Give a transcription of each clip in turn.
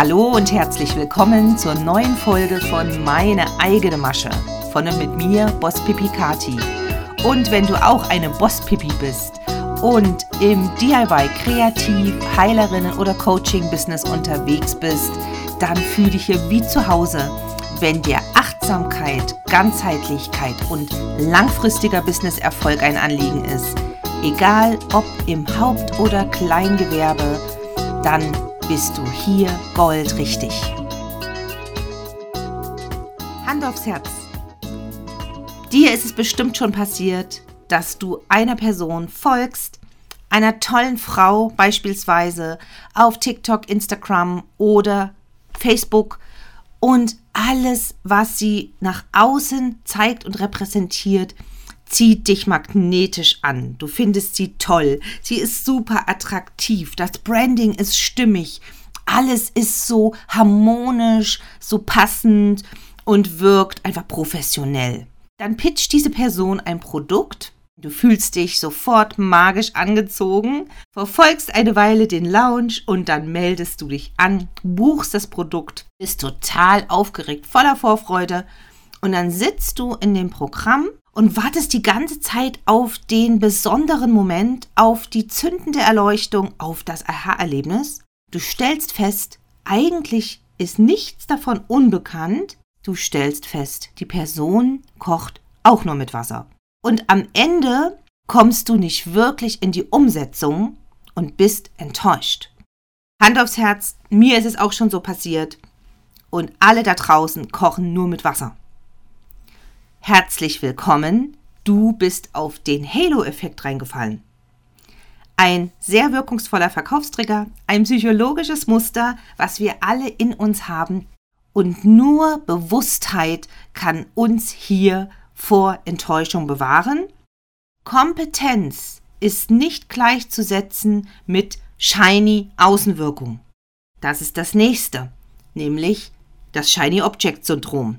Hallo und herzlich willkommen zur neuen Folge von Meine eigene Masche von und mit mir, Boss Pipi Kati. Und wenn du auch eine Boss Pipi bist und im DIY, Kreativ, Heilerinnen oder Coaching-Business unterwegs bist, dann fühle dich hier wie zu Hause, wenn dir Achtsamkeit, Ganzheitlichkeit und langfristiger Businesserfolg ein Anliegen ist. Egal ob im Haupt- oder Kleingewerbe, dann bist du hier goldrichtig. Hand aufs Herz. Dir ist es bestimmt schon passiert, dass du einer Person folgst, einer tollen Frau beispielsweise auf TikTok, Instagram oder Facebook und alles, was sie nach außen zeigt und repräsentiert, zieht dich magnetisch an. Du findest sie toll. Sie ist super attraktiv. Das Branding ist stimmig. Alles ist so harmonisch, so passend und wirkt einfach professionell. Dann pitcht diese Person ein Produkt. Du fühlst dich sofort magisch angezogen, verfolgst eine Weile den Lounge und dann meldest du dich an, buchst das Produkt, bist total aufgeregt, voller Vorfreude und dann sitzt du in dem Programm und wartest die ganze Zeit auf den besonderen Moment, auf die zündende Erleuchtung, auf das Aha-Erlebnis. Du stellst fest, eigentlich ist nichts davon unbekannt. Du stellst fest, die Person kocht auch nur mit Wasser. Und am Ende kommst du nicht wirklich in die Umsetzung und bist enttäuscht. Hand aufs Herz, mir ist es auch schon so passiert. Und alle da draußen kochen nur mit Wasser. Herzlich willkommen. Du bist auf den Halo-Effekt reingefallen. Ein sehr wirkungsvoller Verkaufstrigger, ein psychologisches Muster, was wir alle in uns haben. Und nur Bewusstheit kann uns hier vor Enttäuschung bewahren. Kompetenz ist nicht gleichzusetzen mit shiny Außenwirkung. Das ist das nächste, nämlich das Shiny Object Syndrom.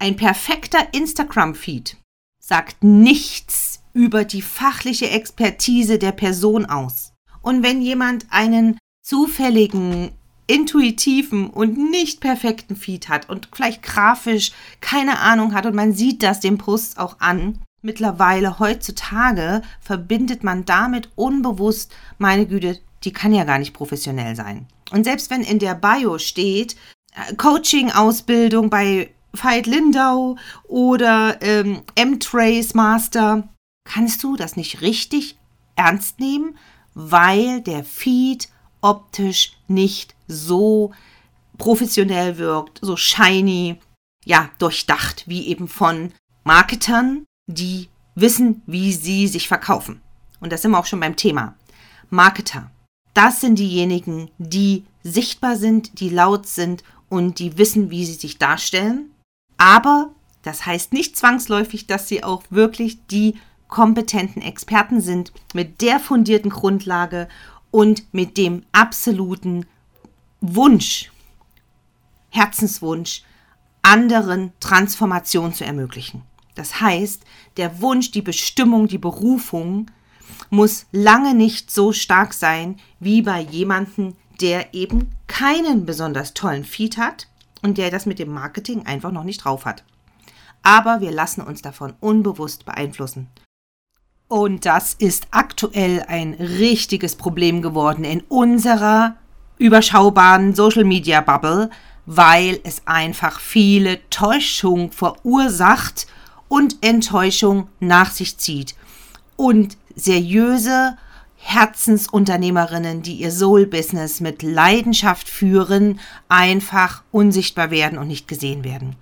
Ein perfekter Instagram-Feed sagt nichts über die fachliche Expertise der Person aus. Und wenn jemand einen zufälligen, intuitiven und nicht perfekten Feed hat und vielleicht grafisch keine Ahnung hat und man sieht das dem Post auch an, mittlerweile heutzutage verbindet man damit unbewusst, meine Güte, die kann ja gar nicht professionell sein. Und selbst wenn in der Bio steht, äh, Coaching-Ausbildung bei Veit Lindau oder ähm, M-Trace Master, kannst du das nicht richtig ernst nehmen, weil der Feed optisch nicht so professionell wirkt, so shiny, ja, durchdacht, wie eben von Marketern, die wissen, wie sie sich verkaufen. Und das sind wir auch schon beim Thema. Marketer. Das sind diejenigen, die sichtbar sind, die laut sind und die wissen, wie sie sich darstellen. Aber das heißt nicht zwangsläufig, dass sie auch wirklich die kompetenten Experten sind mit der fundierten Grundlage und mit dem absoluten Wunsch, Herzenswunsch, anderen Transformation zu ermöglichen. Das heißt, der Wunsch, die Bestimmung, die Berufung muss lange nicht so stark sein wie bei jemandem, der eben keinen besonders tollen Feed hat, und der das mit dem Marketing einfach noch nicht drauf hat. Aber wir lassen uns davon unbewusst beeinflussen. Und das ist aktuell ein richtiges Problem geworden in unserer überschaubaren Social Media Bubble, weil es einfach viele Täuschung verursacht und Enttäuschung nach sich zieht. Und seriöse Herzensunternehmerinnen, die ihr Soul-Business mit Leidenschaft führen, einfach unsichtbar werden und nicht gesehen werden.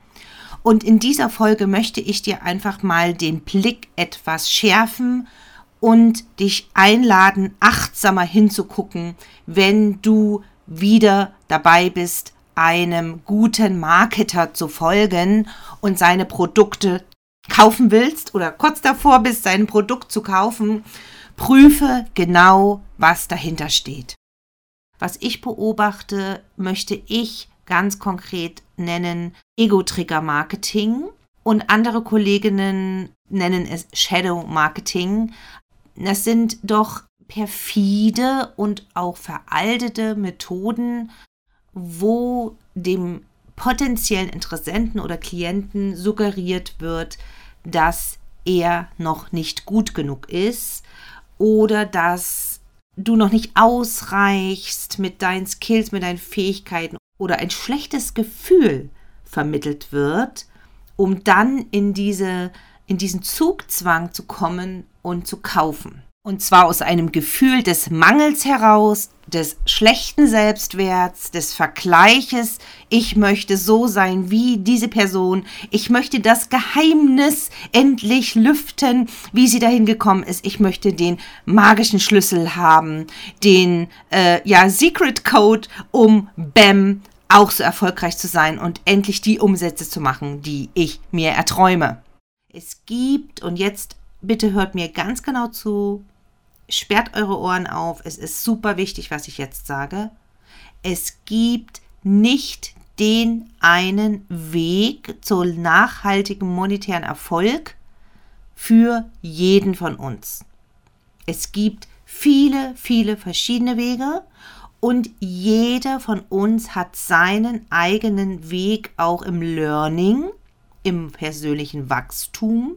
Und in dieser Folge möchte ich dir einfach mal den Blick etwas schärfen und dich einladen, achtsamer hinzugucken, wenn du wieder dabei bist, einem guten Marketer zu folgen und seine Produkte kaufen willst oder kurz davor bist, sein Produkt zu kaufen Prüfe genau, was dahinter steht. Was ich beobachte, möchte ich ganz konkret nennen Ego-Trigger Marketing und andere Kolleginnen nennen es Shadow Marketing. Das sind doch perfide und auch veraltete Methoden, wo dem potenziellen Interessenten oder Klienten suggeriert wird, dass er noch nicht gut genug ist oder dass du noch nicht ausreichst mit deinen Skills, mit deinen Fähigkeiten oder ein schlechtes Gefühl vermittelt wird, um dann in, diese, in diesen Zugzwang zu kommen und zu kaufen. Und zwar aus einem Gefühl des Mangels heraus, des schlechten Selbstwerts, des Vergleiches. Ich möchte so sein wie diese Person. Ich möchte das Geheimnis endlich lüften, wie sie dahin gekommen ist. Ich möchte den magischen Schlüssel haben, den äh, ja Secret Code, um Bam auch so erfolgreich zu sein und endlich die Umsätze zu machen, die ich mir erträume. Es gibt, und jetzt bitte hört mir ganz genau zu, sperrt eure Ohren auf. Es ist super wichtig, was ich jetzt sage. Es gibt nicht den einen Weg zu nachhaltigem monetären Erfolg für jeden von uns. Es gibt viele, viele verschiedene Wege und jeder von uns hat seinen eigenen Weg auch im Learning, im persönlichen Wachstum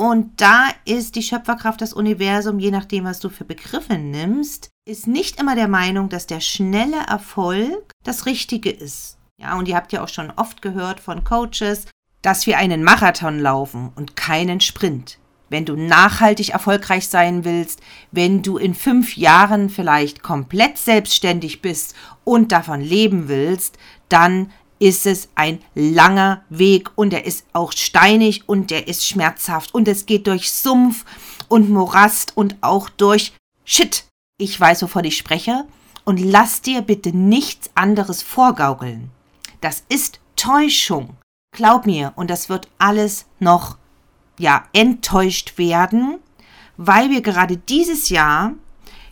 und da ist die Schöpferkraft, das Universum, je nachdem, was du für Begriffe nimmst, ist nicht immer der Meinung, dass der schnelle Erfolg das Richtige ist. Ja, und ihr habt ja auch schon oft gehört von Coaches, dass wir einen Marathon laufen und keinen Sprint. Wenn du nachhaltig erfolgreich sein willst, wenn du in fünf Jahren vielleicht komplett selbstständig bist und davon leben willst, dann ist es ein langer Weg und er ist auch steinig und er ist schmerzhaft und es geht durch Sumpf und Morast und auch durch Shit. Ich weiß, wovon ich spreche und lass dir bitte nichts anderes vorgaukeln. Das ist Täuschung. Glaub mir, und das wird alles noch, ja, enttäuscht werden, weil wir gerade dieses Jahr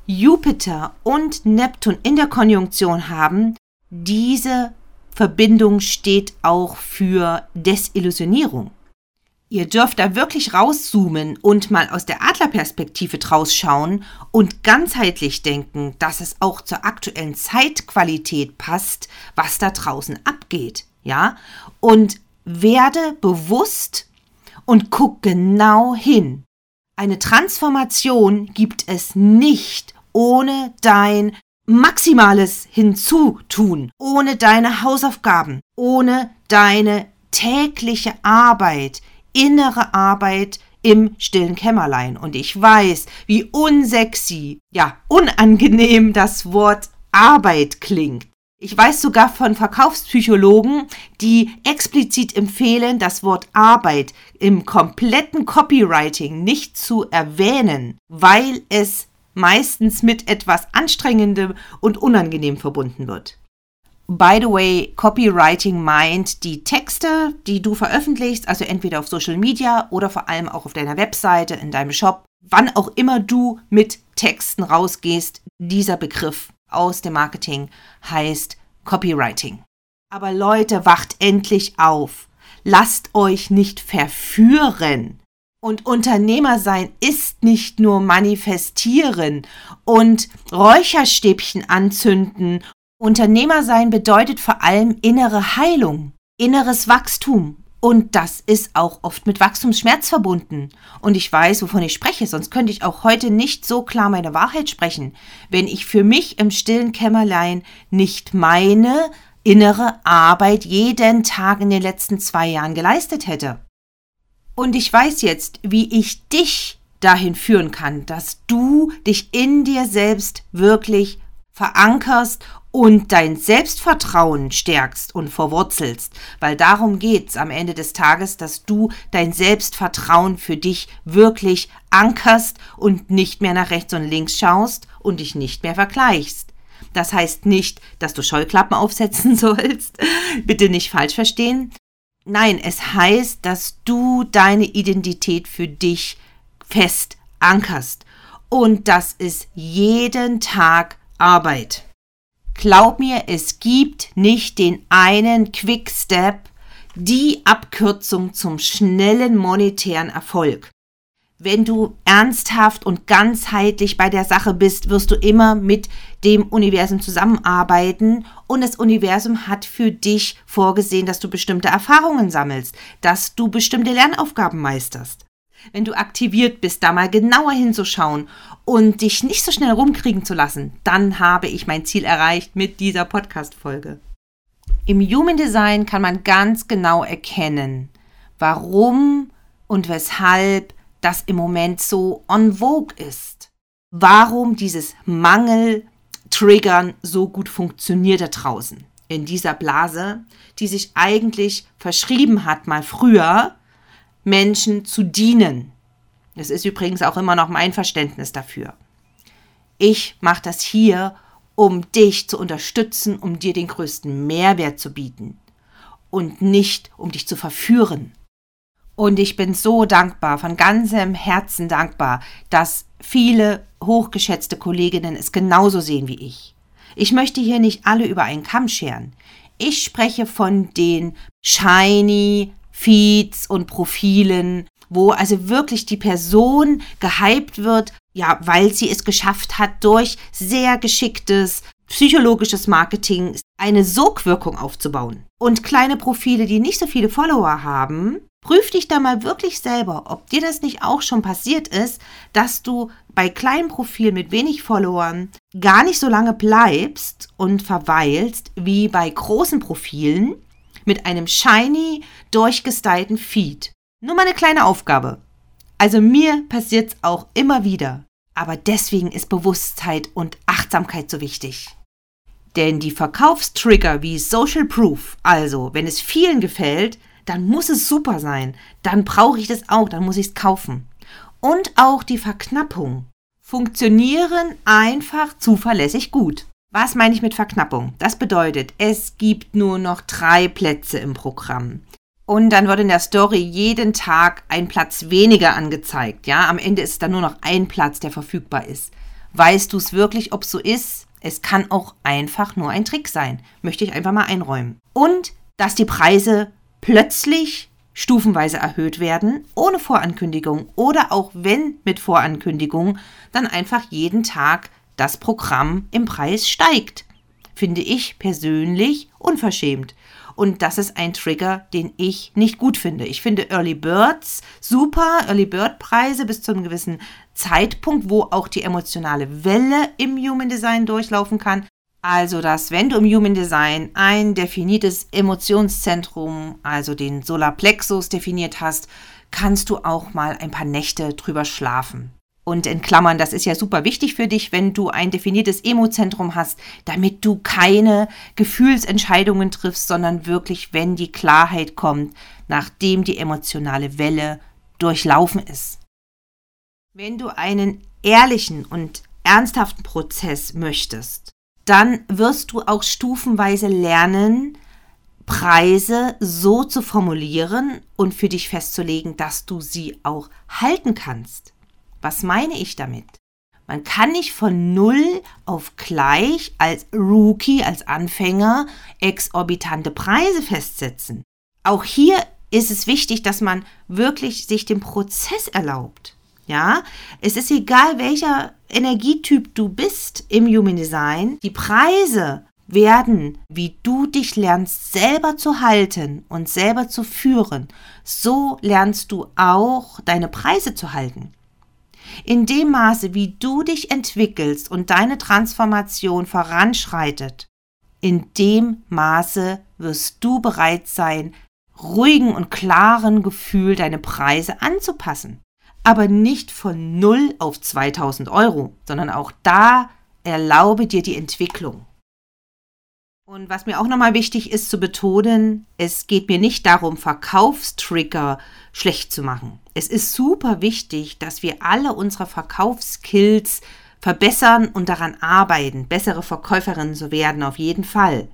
Jupiter und Neptun in der Konjunktion haben, diese Verbindung steht auch für Desillusionierung. Ihr dürft da wirklich rauszoomen und mal aus der Adlerperspektive draus schauen und ganzheitlich denken, dass es auch zur aktuellen Zeitqualität passt, was da draußen abgeht. Ja? Und werde bewusst und guck genau hin. Eine Transformation gibt es nicht ohne dein Maximales hinzutun, ohne deine Hausaufgaben, ohne deine tägliche Arbeit, innere Arbeit im stillen Kämmerlein. Und ich weiß, wie unsexy, ja, unangenehm das Wort Arbeit klingt. Ich weiß sogar von Verkaufspsychologen, die explizit empfehlen, das Wort Arbeit im kompletten Copywriting nicht zu erwähnen, weil es meistens mit etwas Anstrengendem und Unangenehm verbunden wird. By the way, Copywriting meint die Texte, die du veröffentlichst, also entweder auf Social Media oder vor allem auch auf deiner Webseite, in deinem Shop, wann auch immer du mit Texten rausgehst. Dieser Begriff aus dem Marketing heißt Copywriting. Aber Leute, wacht endlich auf. Lasst euch nicht verführen. Und Unternehmer sein ist nicht nur manifestieren und Räucherstäbchen anzünden. Unternehmer sein bedeutet vor allem innere Heilung, inneres Wachstum. Und das ist auch oft mit Wachstumsschmerz verbunden. Und ich weiß, wovon ich spreche, sonst könnte ich auch heute nicht so klar meine Wahrheit sprechen, wenn ich für mich im stillen Kämmerlein nicht meine innere Arbeit jeden Tag in den letzten zwei Jahren geleistet hätte. Und ich weiß jetzt, wie ich dich dahin führen kann, dass du dich in dir selbst wirklich verankerst und dein Selbstvertrauen stärkst und verwurzelst, weil darum geht's am Ende des Tages, dass du dein Selbstvertrauen für dich wirklich ankerst und nicht mehr nach rechts und links schaust und dich nicht mehr vergleichst. Das heißt nicht, dass du Scheuklappen aufsetzen sollst, bitte nicht falsch verstehen, Nein, es heißt, dass du deine Identität für dich fest ankerst. Und das ist jeden Tag Arbeit. Glaub mir, es gibt nicht den einen Quick Step, die Abkürzung zum schnellen monetären Erfolg. Wenn du ernsthaft und ganzheitlich bei der Sache bist, wirst du immer mit dem Universum zusammenarbeiten und das Universum hat für dich vorgesehen, dass du bestimmte Erfahrungen sammelst, dass du bestimmte Lernaufgaben meisterst. Wenn du aktiviert bist, da mal genauer hinzuschauen und dich nicht so schnell rumkriegen zu lassen, dann habe ich mein Ziel erreicht mit dieser Podcast-Folge. Im Human Design kann man ganz genau erkennen, warum und weshalb das im Moment so on vogue ist. Warum dieses Mangel-Triggern so gut funktioniert da draußen. In dieser Blase, die sich eigentlich verschrieben hat, mal früher, Menschen zu dienen. Das ist übrigens auch immer noch mein Verständnis dafür. Ich mache das hier, um dich zu unterstützen, um dir den größten Mehrwert zu bieten und nicht um dich zu verführen. Und ich bin so dankbar, von ganzem Herzen dankbar, dass viele hochgeschätzte Kolleginnen es genauso sehen wie ich. Ich möchte hier nicht alle über einen Kamm scheren. Ich spreche von den shiny Feeds und Profilen, wo also wirklich die Person gehypt wird, ja, weil sie es geschafft hat, durch sehr geschicktes psychologisches Marketing eine Sogwirkung aufzubauen. Und kleine Profile, die nicht so viele Follower haben, Prüf dich da mal wirklich selber, ob dir das nicht auch schon passiert ist, dass du bei kleinen Profilen mit wenig Followern gar nicht so lange bleibst und verweilst wie bei großen Profilen mit einem shiny, durchgestylten Feed. Nur mal eine kleine Aufgabe. Also mir passiert es auch immer wieder. Aber deswegen ist Bewusstheit und Achtsamkeit so wichtig. Denn die Verkaufstrigger wie Social Proof, also wenn es vielen gefällt, dann muss es super sein. Dann brauche ich das auch, dann muss ich es kaufen. Und auch die Verknappung funktionieren einfach zuverlässig gut. Was meine ich mit Verknappung? Das bedeutet, es gibt nur noch drei Plätze im Programm. Und dann wird in der Story jeden Tag ein Platz weniger angezeigt. Ja, am Ende ist dann nur noch ein Platz, der verfügbar ist. Weißt du es wirklich, ob es so ist? Es kann auch einfach nur ein Trick sein. Möchte ich einfach mal einräumen. Und dass die Preise plötzlich stufenweise erhöht werden, ohne Vorankündigung oder auch wenn mit Vorankündigung, dann einfach jeden Tag das Programm im Preis steigt. Finde ich persönlich unverschämt. Und das ist ein Trigger, den ich nicht gut finde. Ich finde Early Birds super, Early Bird Preise bis zu einem gewissen Zeitpunkt, wo auch die emotionale Welle im Human Design durchlaufen kann, also, dass wenn du im Human Design ein definiertes Emotionszentrum, also den Solarplexus definiert hast, kannst du auch mal ein paar Nächte drüber schlafen. Und in Klammern, das ist ja super wichtig für dich, wenn du ein definiertes Emozentrum hast, damit du keine Gefühlsentscheidungen triffst, sondern wirklich, wenn die Klarheit kommt, nachdem die emotionale Welle durchlaufen ist. Wenn du einen ehrlichen und ernsthaften Prozess möchtest, dann wirst du auch stufenweise lernen, Preise so zu formulieren und für dich festzulegen, dass du sie auch halten kannst. Was meine ich damit? Man kann nicht von null auf gleich als Rookie, als Anfänger exorbitante Preise festsetzen. Auch hier ist es wichtig, dass man wirklich sich den Prozess erlaubt. Ja, es ist egal, welcher Energietyp du bist im Human Design. Die Preise werden, wie du dich lernst, selber zu halten und selber zu führen. So lernst du auch deine Preise zu halten. In dem Maße, wie du dich entwickelst und deine Transformation voranschreitet, in dem Maße wirst du bereit sein, ruhigen und klaren Gefühl deine Preise anzupassen aber nicht von 0 auf 2000 Euro, sondern auch da erlaube dir die Entwicklung. Und was mir auch nochmal wichtig ist zu betonen, es geht mir nicht darum, Verkaufstrigger schlecht zu machen. Es ist super wichtig, dass wir alle unsere Verkaufskills verbessern und daran arbeiten, bessere Verkäuferinnen zu werden, auf jeden Fall.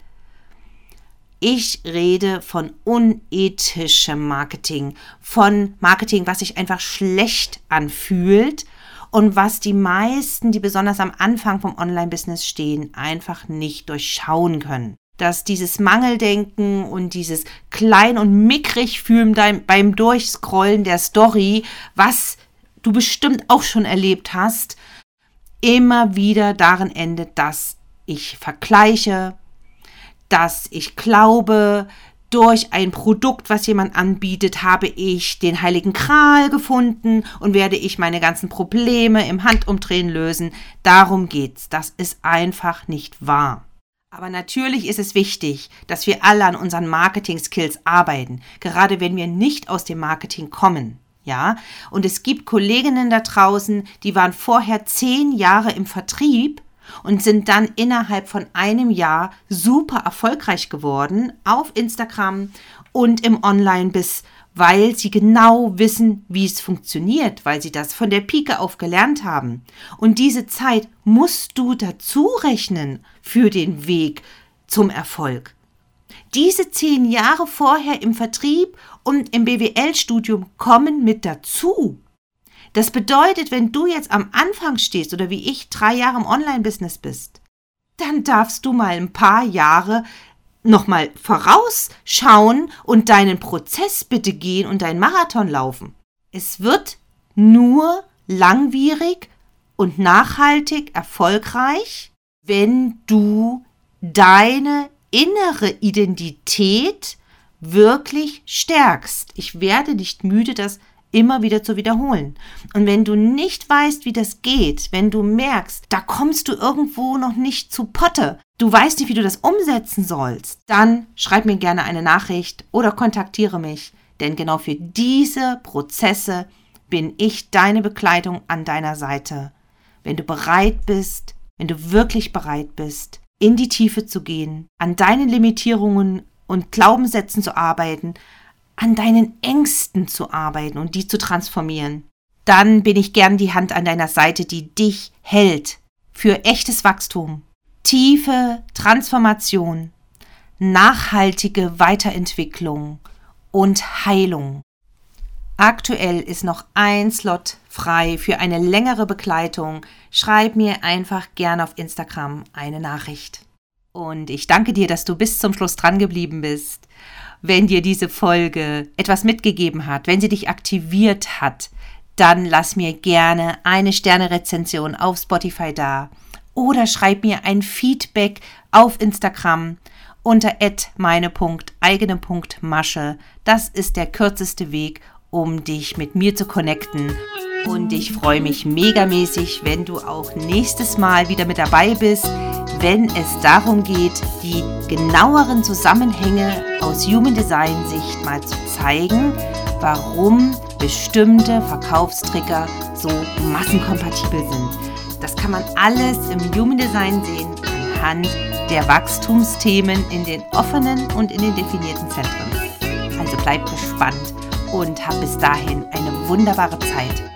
Ich rede von unethischem Marketing, von Marketing, was sich einfach schlecht anfühlt und was die meisten, die besonders am Anfang vom Online-Business stehen, einfach nicht durchschauen können. Dass dieses Mangeldenken und dieses klein und mickrig fühlen beim Durchscrollen der Story, was du bestimmt auch schon erlebt hast, immer wieder darin endet, dass ich vergleiche, dass ich glaube, durch ein Produkt, was jemand anbietet, habe ich den heiligen Kral gefunden und werde ich meine ganzen Probleme im Handumdrehen lösen. Darum geht's. Das ist einfach nicht wahr. Aber natürlich ist es wichtig, dass wir alle an unseren Marketing-Skills arbeiten, gerade wenn wir nicht aus dem Marketing kommen. Ja, und es gibt Kolleginnen da draußen, die waren vorher zehn Jahre im Vertrieb und sind dann innerhalb von einem Jahr super erfolgreich geworden auf Instagram und im Online bis weil sie genau wissen, wie es funktioniert, weil sie das von der Pike auf gelernt haben. Und diese Zeit musst du dazu rechnen für den Weg zum Erfolg. Diese zehn Jahre vorher im Vertrieb und im BWL-Studium kommen mit dazu. Das bedeutet, wenn du jetzt am Anfang stehst oder wie ich drei Jahre im Online-Business bist, dann darfst du mal ein paar Jahre nochmal vorausschauen und deinen Prozess bitte gehen und deinen Marathon laufen. Es wird nur langwierig und nachhaltig erfolgreich, wenn du deine innere Identität wirklich stärkst. Ich werde nicht müde, das immer wieder zu wiederholen. Und wenn du nicht weißt, wie das geht, wenn du merkst, da kommst du irgendwo noch nicht zu Potte, du weißt nicht, wie du das umsetzen sollst, dann schreib mir gerne eine Nachricht oder kontaktiere mich, denn genau für diese Prozesse bin ich deine Begleitung an deiner Seite. Wenn du bereit bist, wenn du wirklich bereit bist, in die Tiefe zu gehen, an deinen Limitierungen und Glaubenssätzen zu arbeiten, an deinen Ängsten zu arbeiten und die zu transformieren. Dann bin ich gern die Hand an deiner Seite, die dich hält für echtes Wachstum, tiefe Transformation, nachhaltige Weiterentwicklung und Heilung. Aktuell ist noch ein Slot frei für eine längere Begleitung. Schreib mir einfach gern auf Instagram eine Nachricht. Und ich danke dir, dass du bis zum Schluss dran geblieben bist wenn dir diese Folge etwas mitgegeben hat, wenn sie dich aktiviert hat, dann lass mir gerne eine Sterne-Rezension auf Spotify da oder schreib mir ein Feedback auf Instagram unter meine.eigene.masche. Das ist der kürzeste Weg, um dich mit mir zu connecten. Und ich freue mich megamäßig, wenn du auch nächstes Mal wieder mit dabei bist, wenn es darum geht, die genaueren Zusammenhänge aus Human Design Sicht mal zu zeigen, warum bestimmte Verkaufstrigger so massenkompatibel sind. Das kann man alles im Human Design sehen anhand der Wachstumsthemen in den offenen und in den definierten Zentren. Also bleib gespannt und hab bis dahin eine wunderbare Zeit.